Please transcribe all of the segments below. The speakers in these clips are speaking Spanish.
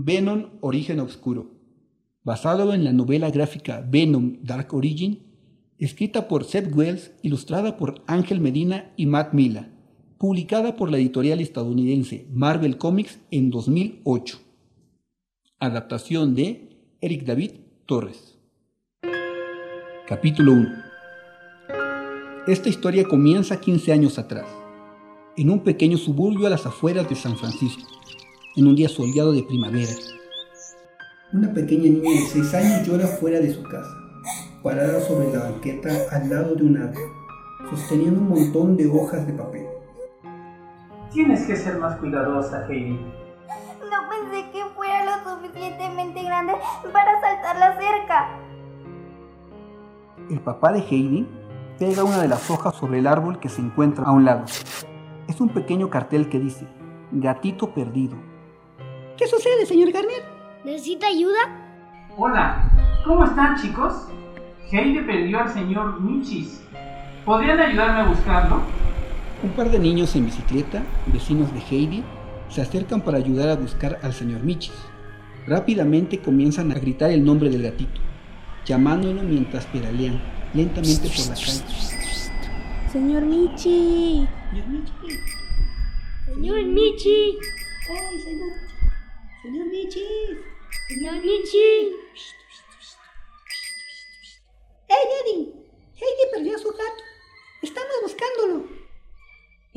Venom Origen Obscuro, basado en la novela gráfica Venom Dark Origin, escrita por Seth Wells, ilustrada por Ángel Medina y Matt Mila, publicada por la editorial estadounidense Marvel Comics en 2008. Adaptación de Eric David Torres. Capítulo 1. Esta historia comienza 15 años atrás, en un pequeño suburbio a las afueras de San Francisco, en un día soleado de primavera. Una pequeña niña de 6 años llora fuera de su casa, parada sobre la banqueta al lado de un árbol, sosteniendo un montón de hojas de papel. Tienes que ser más cuidadosa, Heidi. No pensé que fuera lo suficientemente grande para saltar la cerca. El papá de Heidi pega una de las hojas sobre el árbol que se encuentra a un lado. Es un pequeño cartel que dice, Gatito perdido. ¿Qué sucede, señor Garner? ¿Necesita ayuda? Hola, ¿cómo están chicos? Heidi perdió al señor Michis. ¿Podrían ayudarme a buscarlo? Un par de niños en bicicleta, vecinos de Heidi, se acercan para ayudar a buscar al señor Michis. Rápidamente comienzan a gritar el nombre del gatito, llamándolo mientras pedalean lentamente por la calle. Señor Michi. Señor Michi. Señor Michi. ¡Ay, señor! ¡Señor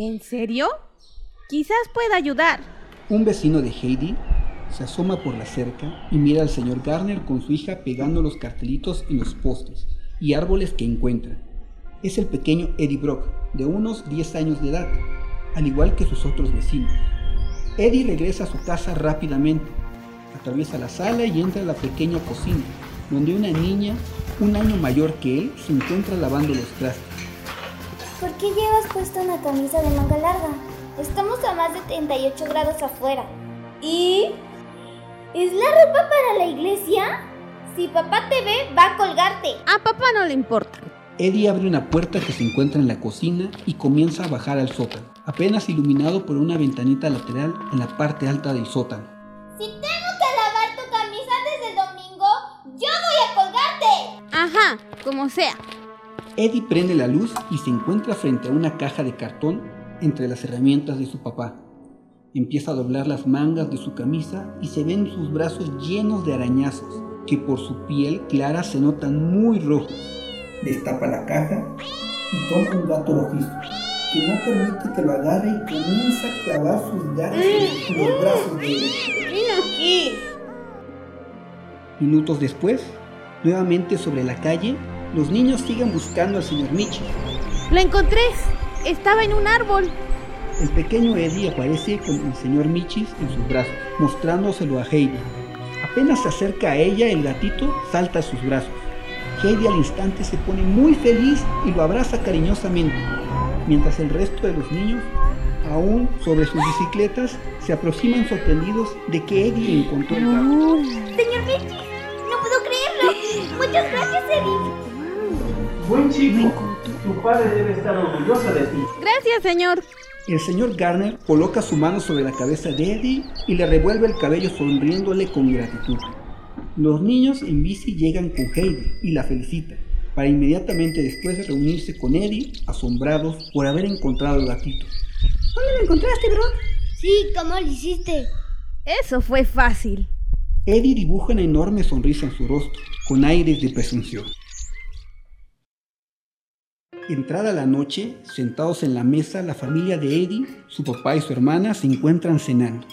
¿En serio? Quizás pueda ayudar. Un vecino de Heidi se asoma por la cerca y mira al señor Garner con su hija pegando los cartelitos en los postes y árboles que encuentra. Es el pequeño Eddie Brock, de unos 10 años de edad, al igual que sus otros vecinos. Eddie regresa a su casa rápidamente, atraviesa la sala y entra a la pequeña cocina, donde una niña, un año mayor que él, se encuentra lavando los trastes. ¿Por qué llevas puesta una camisa de manga larga? Estamos a más de 38 grados afuera. ¿Y? ¿Es la ropa para la iglesia? Si papá te ve, va a colgarte. A papá no le importa. Eddie abre una puerta que se encuentra en la cocina y comienza a bajar al sótano, apenas iluminado por una ventanita lateral en la parte alta del sótano. Si tengo que lavar tu camisa desde el domingo, yo voy a colgarte. Ajá, como sea. Eddie prende la luz y se encuentra frente a una caja de cartón entre las herramientas de su papá. Empieza a doblar las mangas de su camisa y se ven sus brazos llenos de arañazos, que por su piel clara se notan muy rojos. Destapa la caja y toma un gato rojizo, que no permite que lo agarre y comienza a clavar sus garras en los brazos de él. Ven aquí. Minutos después, nuevamente sobre la calle, los niños siguen buscando al señor Michi. Lo encontré. Estaba en un árbol. El pequeño Eddie aparece con el señor Michis en sus brazos, mostrándoselo a Heidi. Apenas se acerca a ella, el gatito salta a sus brazos. Heidi al instante se pone muy feliz y lo abraza cariñosamente, mientras el resto de los niños, aún sobre sus bicicletas, se aproximan sorprendidos de que Eddie encontró el gato. Señor Michi, no puedo creerlo. Muchas gracias, Eddie. Buen chico. Tu padre debe estar orgulloso de ti. Gracias, señor. El señor Garner coloca su mano sobre la cabeza de Eddie y le revuelve el cabello sonriéndole con gratitud. Los niños en bici llegan con Heidi y la felicitan, para inmediatamente después reunirse con Eddie, asombrados por haber encontrado el gatito. ¿Dónde lo encontraste, Brock? Sí, ¿cómo lo hiciste? Eso fue fácil. Eddie dibuja una enorme sonrisa en su rostro, con aires de presunción. Entrada la noche, sentados en la mesa, la familia de Eddie, su papá y su hermana se encuentran cenando.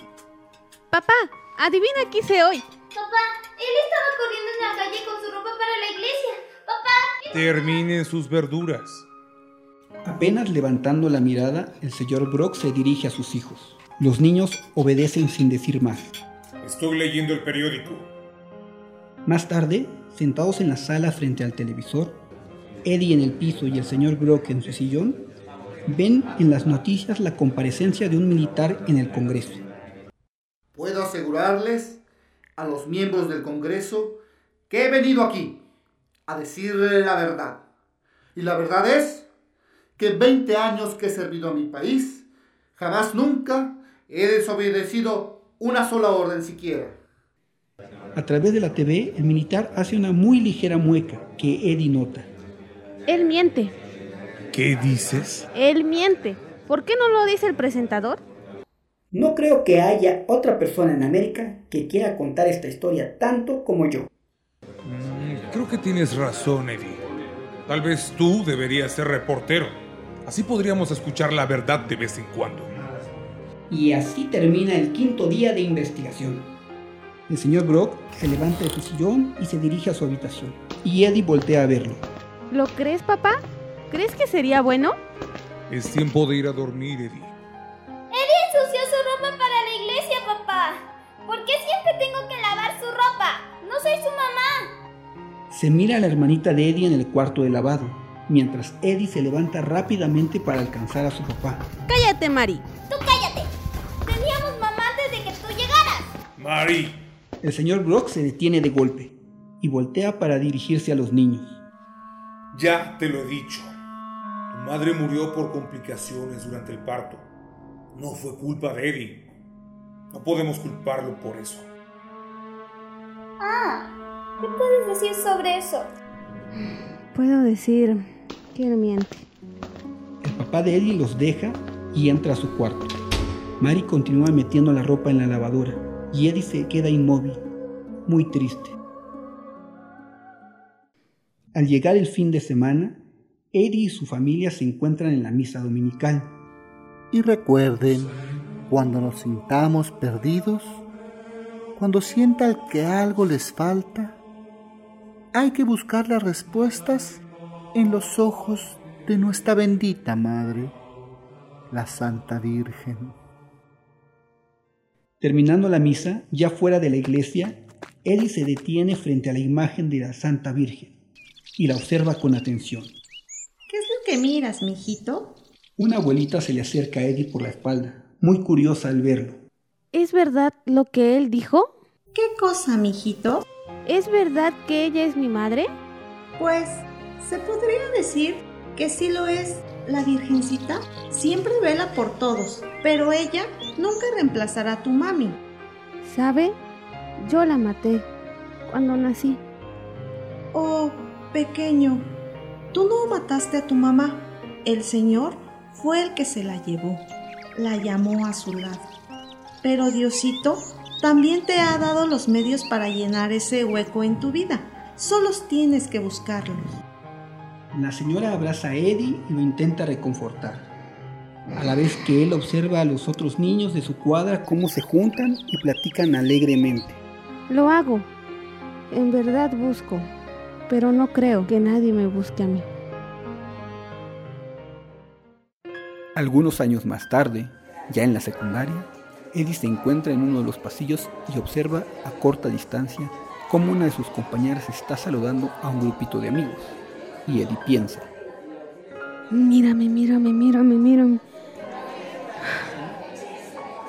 Papá, adivina qué hice hoy. Papá, él estaba corriendo en la calle con su ropa para la iglesia. Papá, Terminen sus verduras. Apenas levantando la mirada, el señor Brock se dirige a sus hijos. Los niños obedecen sin decir más. Estoy leyendo el periódico. Más tarde, sentados en la sala frente al televisor, Eddie en el piso y el señor Brock en su sillón, ven en las noticias la comparecencia de un militar en el Congreso. Puedo asegurarles a los miembros del Congreso que he venido aquí a decirle la verdad. Y la verdad es que en 20 años que he servido a mi país, jamás nunca he desobedecido una sola orden siquiera. A través de la TV, el militar hace una muy ligera mueca que Eddie nota. Él miente. ¿Qué dices? Él miente. ¿Por qué no lo dice el presentador? No creo que haya otra persona en América que quiera contar esta historia tanto como yo. Mm, creo que tienes razón, Eddie. Tal vez tú deberías ser reportero. Así podríamos escuchar la verdad de vez en cuando. Y así termina el quinto día de investigación. El señor Brock se levanta de su sillón y se dirige a su habitación. Y Eddie voltea a verlo. ¿Lo crees, papá? ¿Crees que sería bueno? Es tiempo de ir a dormir, Eddie. Eddie ensució su ropa para la iglesia, papá. ¿Por qué siempre tengo que lavar su ropa? No soy su mamá. Se mira a la hermanita de Eddie en el cuarto de lavado, mientras Eddie se levanta rápidamente para alcanzar a su papá. Cállate, Mari. Tú cállate. Teníamos mamá antes de que tú llegaras. Mari, El señor Brock se detiene de golpe y voltea para dirigirse a los niños. Ya te lo he dicho. Tu madre murió por complicaciones durante el parto. No fue culpa de Eddie. No podemos culparlo por eso. Ah, ¿qué puedes decir sobre eso? Puedo decir que él miente. El papá de Eddie los deja y entra a su cuarto. Mary continúa metiendo la ropa en la lavadora y Eddie se queda inmóvil, muy triste. Al llegar el fin de semana, Eddie y su familia se encuentran en la misa dominical. Y recuerden, cuando nos sintamos perdidos, cuando sientan que algo les falta, hay que buscar las respuestas en los ojos de nuestra bendita Madre, la Santa Virgen. Terminando la misa, ya fuera de la iglesia, Eddie se detiene frente a la imagen de la Santa Virgen y la observa con atención. ¿Qué es lo que miras, mijito? Una abuelita se le acerca a Eddie por la espalda, muy curiosa al verlo. ¿Es verdad lo que él dijo? ¿Qué cosa, mijito? ¿Es verdad que ella es mi madre? Pues se podría decir que sí lo es. La Virgencita siempre vela por todos, pero ella nunca reemplazará a tu mami. ¿Sabe? Yo la maté cuando nací. Oh, pequeño, tú no mataste a tu mamá. El Señor fue el que se la llevó, la llamó a su lado. Pero Diosito también te ha dado los medios para llenar ese hueco en tu vida. Solo tienes que buscarlos. La señora abraza a Eddie y lo intenta reconfortar, a la vez que él observa a los otros niños de su cuadra cómo se juntan y platican alegremente. Lo hago. En verdad busco, pero no creo que nadie me busque a mí. Algunos años más tarde, ya en la secundaria, Eddie se encuentra en uno de los pasillos y observa a corta distancia cómo una de sus compañeras está saludando a un grupito de amigos. Y Eddie piensa, Mírame, mírame, mírame, mírame.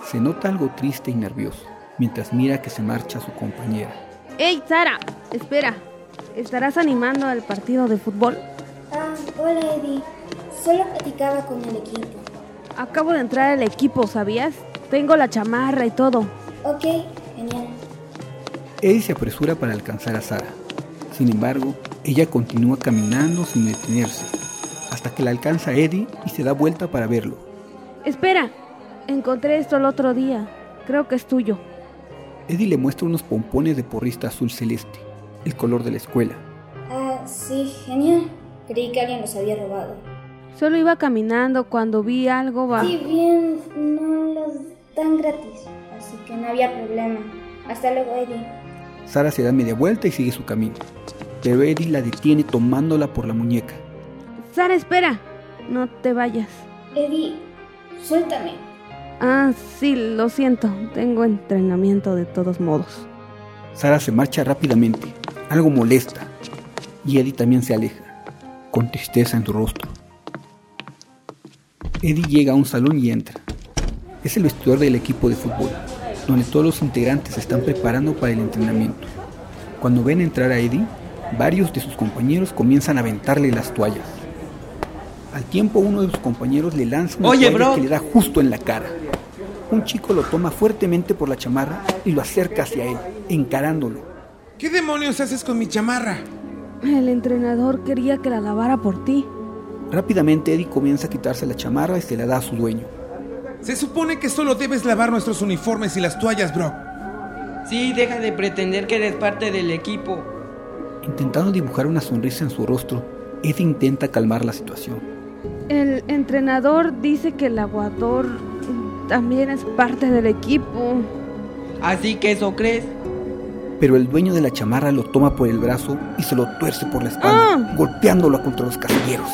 se nota algo triste y nervioso mientras mira que se marcha su compañera. ¡Ey, Sara! Espera. ¿Estarás animando al partido de fútbol? Ah, hola Eddie. Solo platicaba con el equipo. Acabo de entrar al equipo, ¿sabías? Tengo la chamarra y todo. Ok, genial. Eddie se apresura para alcanzar a Sara. Sin embargo, ella continúa caminando sin detenerse, hasta que la alcanza Eddie y se da vuelta para verlo. Espera. Encontré esto el otro día. Creo que es tuyo. Eddie le muestra unos pompones de porrista azul celeste, el color de la escuela. Ah, sí, genial. Creí que alguien los había robado. Solo iba caminando cuando vi algo va. Si bien no los dan gratis, así que no había problema. Hasta luego, Eddie. Sara se da media vuelta y sigue su camino, pero Eddie la detiene tomándola por la muñeca. Sara, espera. No te vayas. Eddie, suéltame. Ah, sí, lo siento. Tengo entrenamiento de todos modos. Sara se marcha rápidamente, algo molesta, y Eddie también se aleja, con tristeza en su rostro. Eddie llega a un salón y entra. Es el vestidor del equipo de fútbol, donde todos los integrantes se están preparando para el entrenamiento. Cuando ven entrar a Eddie, varios de sus compañeros comienzan a aventarle las toallas. Al tiempo uno de sus compañeros le lanza una Oye, toalla bro. que le da justo en la cara. Un chico lo toma fuertemente por la chamarra y lo acerca hacia él, encarándolo. ¿Qué demonios haces con mi chamarra? El entrenador quería que la lavara por ti. Rápidamente Eddie comienza a quitarse la chamarra y se la da a su dueño. Se supone que solo debes lavar nuestros uniformes y las toallas, Brock. Sí, deja de pretender que eres parte del equipo. Intentando dibujar una sonrisa en su rostro, Eddie intenta calmar la situación. El entrenador dice que el aguador también es parte del equipo. Así que eso crees. Pero el dueño de la chamarra lo toma por el brazo y se lo tuerce por la espalda, golpeándolo contra los casilleros.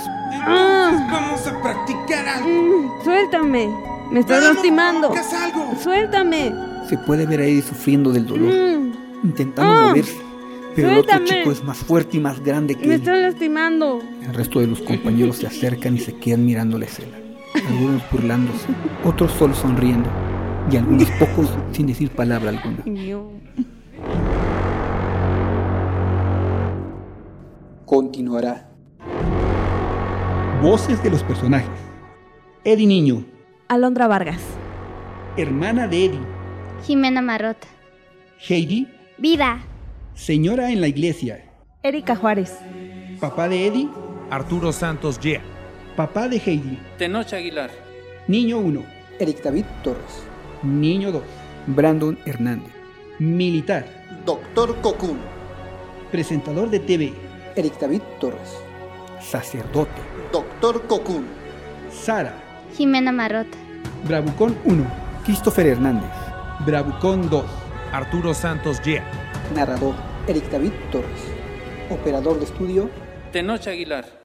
¡Ah! Vamos a practicar algo. Mm, suéltame. Me estás Vamos, lastimando. algo. Suéltame. Se puede ver a Eddie sufriendo del dolor, Mm, intentando Ah. moverse. Pero el otro Suéltame. chico es más fuerte y más grande que me él. estás lastimando. El resto de los compañeros se acercan y se quedan mirando la escena. Algunos burlándose, otros solo sonriendo y algunos pocos sin decir palabra alguna. Continuará. Voces de los personajes. Eddie Niño, Alondra Vargas. hermana de Eddie. Jimena Marrota. Heidi, Vida. señora en la iglesia. Erika Juárez. Papá de Eddie, Arturo Santos Yea. papá de Heidi. Tenoch Aguilar. Niño 1. Eric David Torres. Niño 2. Brandon Hernández. Militar. Doctor Cocoon. Presentador de TV. Eric David Torres. Sacerdote. Doctor Cocoon. Sara. Jimena Marrota. Bravucón 1. Christopher Hernández. Bravucón 2. Arturo Santos Yea. Narrador. Eric David Torres. Operador de estudio. Tenoch Aguilar.